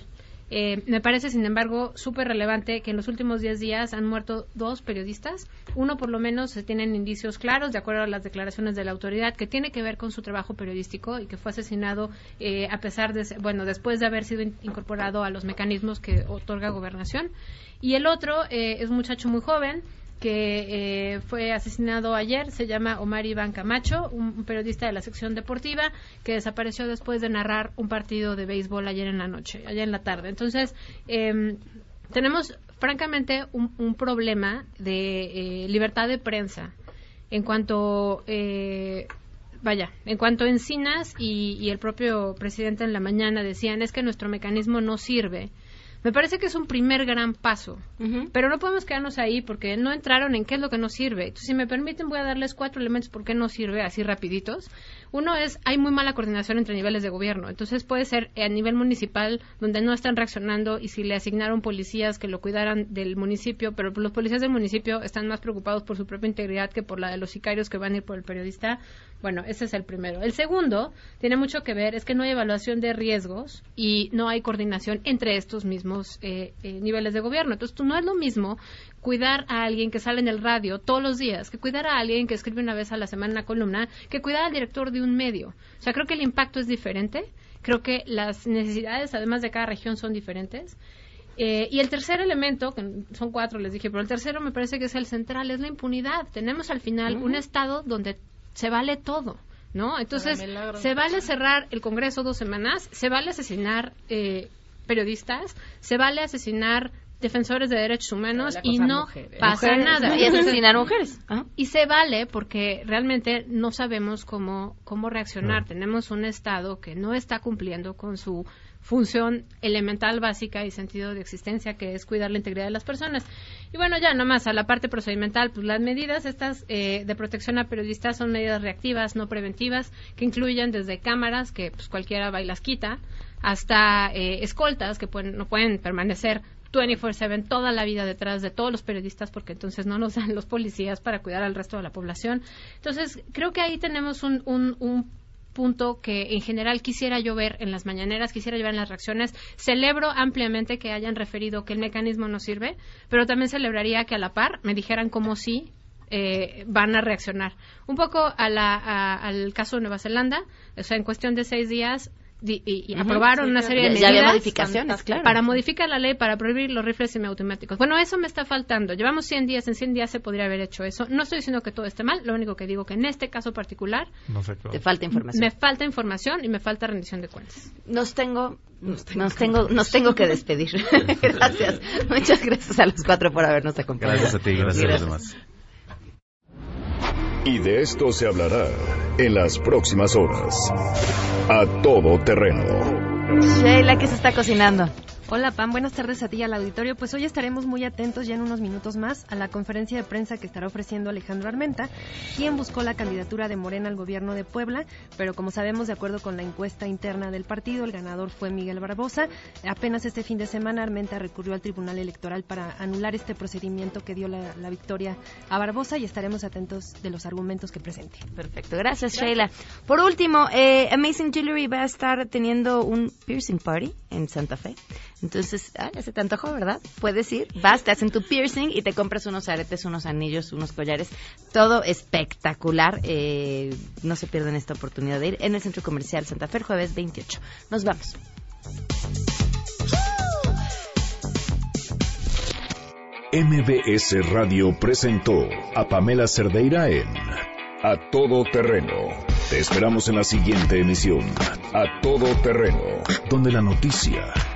Eh, me parece, sin embargo, súper relevante que en los últimos 10 días han muerto dos periodistas. Uno, por lo menos, se tienen indicios claros, de acuerdo a las declaraciones de la autoridad, que tiene que ver con su trabajo periodístico y que fue asesinado eh, a pesar de, bueno, después de haber sido in- incorporado a los mecanismos que otorga gobernación. Y el otro eh, es un muchacho muy joven que eh, fue asesinado ayer, se llama Omar Iván Camacho, un, periodista de la sección deportiva que desapareció después de narrar un partido de béisbol ayer en la noche, ayer en la tarde. Entonces, em, tenemos francamente un, un problema de eh, libertad de prensa en cuanto eh, vaya, en cuanto Encinas y, y el propio presidente en la mañana decían es que nuestro mecanismo no sirve. Me parece que es un primer gran paso, pero no podemos quedarnos ahí porque no entraron en qué es lo que no sirve. Entonces, si me permiten, voy a darles cuatro elementos por qué no sirve, así rapiditos. Uno es, hay muy mala coordinación entre niveles de gobierno. Entonces, puede ser a nivel municipal, donde no están reaccionando y si le asignaron policías que lo cuidaran del municipio, pero los policías del municipio están más preocupados por su propia integridad que por la de los sicarios que van a ir por el periodista. Bueno, ese es el primero. El segundo tiene mucho que ver, es que no hay evaluación de riesgos y no hay coordinación entre estos mismos eh, eh, niveles de gobierno. Entonces, tú no es lo mismo cuidar a alguien que sale en el radio todos los días, que cuidar a alguien que escribe una vez a la semana una columna, que cuidar al director de un medio. O sea, creo que el impacto es diferente. Creo que las necesidades, además de cada región, son diferentes. Eh, y el tercer elemento, que son cuatro, les dije, pero el tercero me parece que es el central, es la impunidad. Tenemos al final un Estado donde se vale todo. ¿No? Entonces, se vale cerrar el Congreso dos semanas, se vale asesinar eh, periodistas, se vale asesinar defensores de derechos humanos y no mujeres. pasa Mujeres. nada. Y asesinar mujeres. Y se vale porque realmente no sabemos cómo, cómo reaccionar. Tenemos un Estado que no está cumpliendo con su función elemental, básica y sentido de existencia, que es cuidar la integridad de las personas. Y bueno, ya nomás a la parte procedimental, pues las medidas estas eh, de protección a periodistas son medidas reactivas, no preventivas, que incluyen desde cámaras, que pues cualquiera va y las quita, hasta eh, escoltas, que pueden, no pueden permanecer 24/7 toda la vida detrás de todos los periodistas porque entonces no nos dan los policías para cuidar al resto de la población. Entonces, creo que ahí tenemos un, un, un punto que en general quisiera yo ver en las mañaneras, quisiera yo ver en las reacciones. Celebro ampliamente que hayan referido que el mecanismo no sirve, pero también celebraría que a la par me dijeran cómo sí eh, van a reaccionar. Un poco a la, a- al caso de Nueva Zelanda, o sea, en cuestión de seis días di- y, aprobaron Sí, una claro. serie de medidas ya había modificaciones, claro. para modificar la ley para prohibir los rifles semiautomáticos. Bueno, eso me está faltando. Llevamos 100 días, en 100 días se podría haber hecho eso. No estoy diciendo que todo esté mal, lo único que digo que en este caso particular Te falta información. me falta información y me falta rendición de cuentas. Nos tengo, nos tengo, nos tengo que despedir. gracias. Muchas gracias a los cuatro por habernos acompañado. Gracias a ti, gracias a los demás. Y de esto se hablará en las próximas horas. A todo terreno. Sheila, ¿qué se está cocinando? Hola Pam, buenas tardes a ti y al auditorio. Pues hoy estaremos muy atentos ya en unos minutos más a la conferencia de prensa que estará ofreciendo Alejandro Armenta, quien buscó la candidatura de Morena al gobierno de Puebla, pero como sabemos, de acuerdo con la encuesta interna del partido, el ganador fue Miguel Barbosa. Apenas este fin de semana Armenta recurrió al Tribunal Electoral para anular este procedimiento que dio la, victoria a Barbosa y estaremos atentos de los argumentos que presente. Perfecto, gracias, Sheila. Por último, eh, Amazing Jewelry va a estar teniendo un piercing party en Santa Fe. Entonces, ah, ya se te antojó, ¿verdad? Puedes ir, vas, te hacen tu piercing y te compras unos aretes, unos anillos, unos collares. Todo espectacular. Eh, no se pierdan esta oportunidad de ir en el Centro Comercial Santa Fe, jueves 28. Nos vamos. MBS Radio presentó a Pamela Cerdeira en A Todo Terreno. Te esperamos en la siguiente emisión, A Todo Terreno, donde la noticia